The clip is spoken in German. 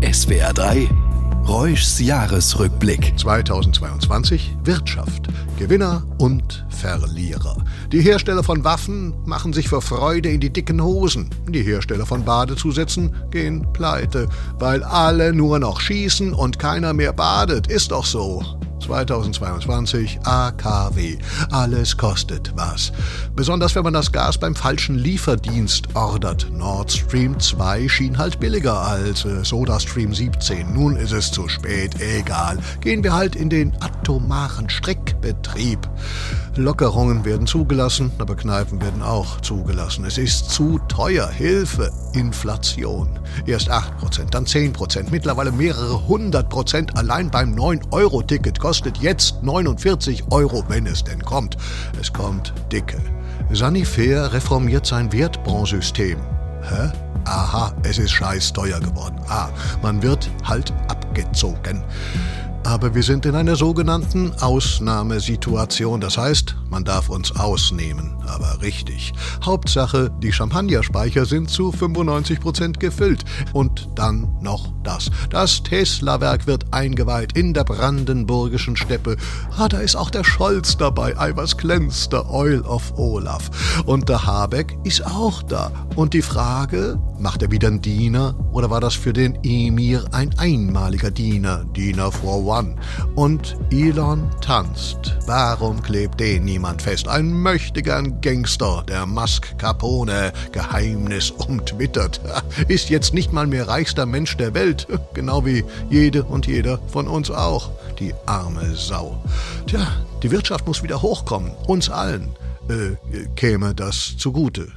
SWR 3 Reuschs Jahresrückblick. 2022 Wirtschaft. Gewinner und Verlierer. Die Hersteller von Waffen machen sich vor Freude in die dicken Hosen. Die Hersteller von Badezusätzen gehen pleite, weil alle nur noch schießen und keiner mehr badet. Ist doch so. 2022 AKW. Alles kostet was. Besonders wenn man das Gas beim falschen Lieferdienst ordert. Nord Stream 2 schien halt billiger als äh, Soda Stream 17. Nun ist es zu spät, egal. Gehen wir halt in den atomaren Streckbetrieb. Lockerungen werden zugelassen, aber Kneipen werden auch zugelassen. Es ist zu teuer. Hilfe. Inflation. Erst 8%, dann 10%, mittlerweile mehrere hundert Prozent allein beim 9-Euro-Ticket kostet jetzt 49 Euro, wenn es denn kommt. Es kommt dicke. Sanifair reformiert sein Wertbrandsystem. Hä? Aha, es ist scheiß teuer geworden. Ah, man wird halt abgezogen. Aber wir sind in einer sogenannten Ausnahmesituation. Das heißt, man darf uns ausnehmen. Aber richtig. Hauptsache, die Champagnerspeicher sind zu 95% gefüllt. Und dann noch das. Das Tesla-Werk wird eingeweiht in der brandenburgischen Steppe. Ah, da ist auch der Scholz dabei. Ei, was glänzt der Oil of Olaf. Und der Habeck ist auch da. Und die Frage, macht er wieder einen Diener oder war das für den Emir ein einmaliger Diener? Diener for one. Und Elon tanzt. Warum klebt den niemand fest? Ein möchtegern Gangster, der Musk Capone, Geheimnis umtwittert, ist jetzt nicht mal mehr reichster Mensch der Welt, genau wie jede und jeder von uns auch. Die arme Sau. Tja, die Wirtschaft muss wieder hochkommen, uns allen äh, käme das zugute.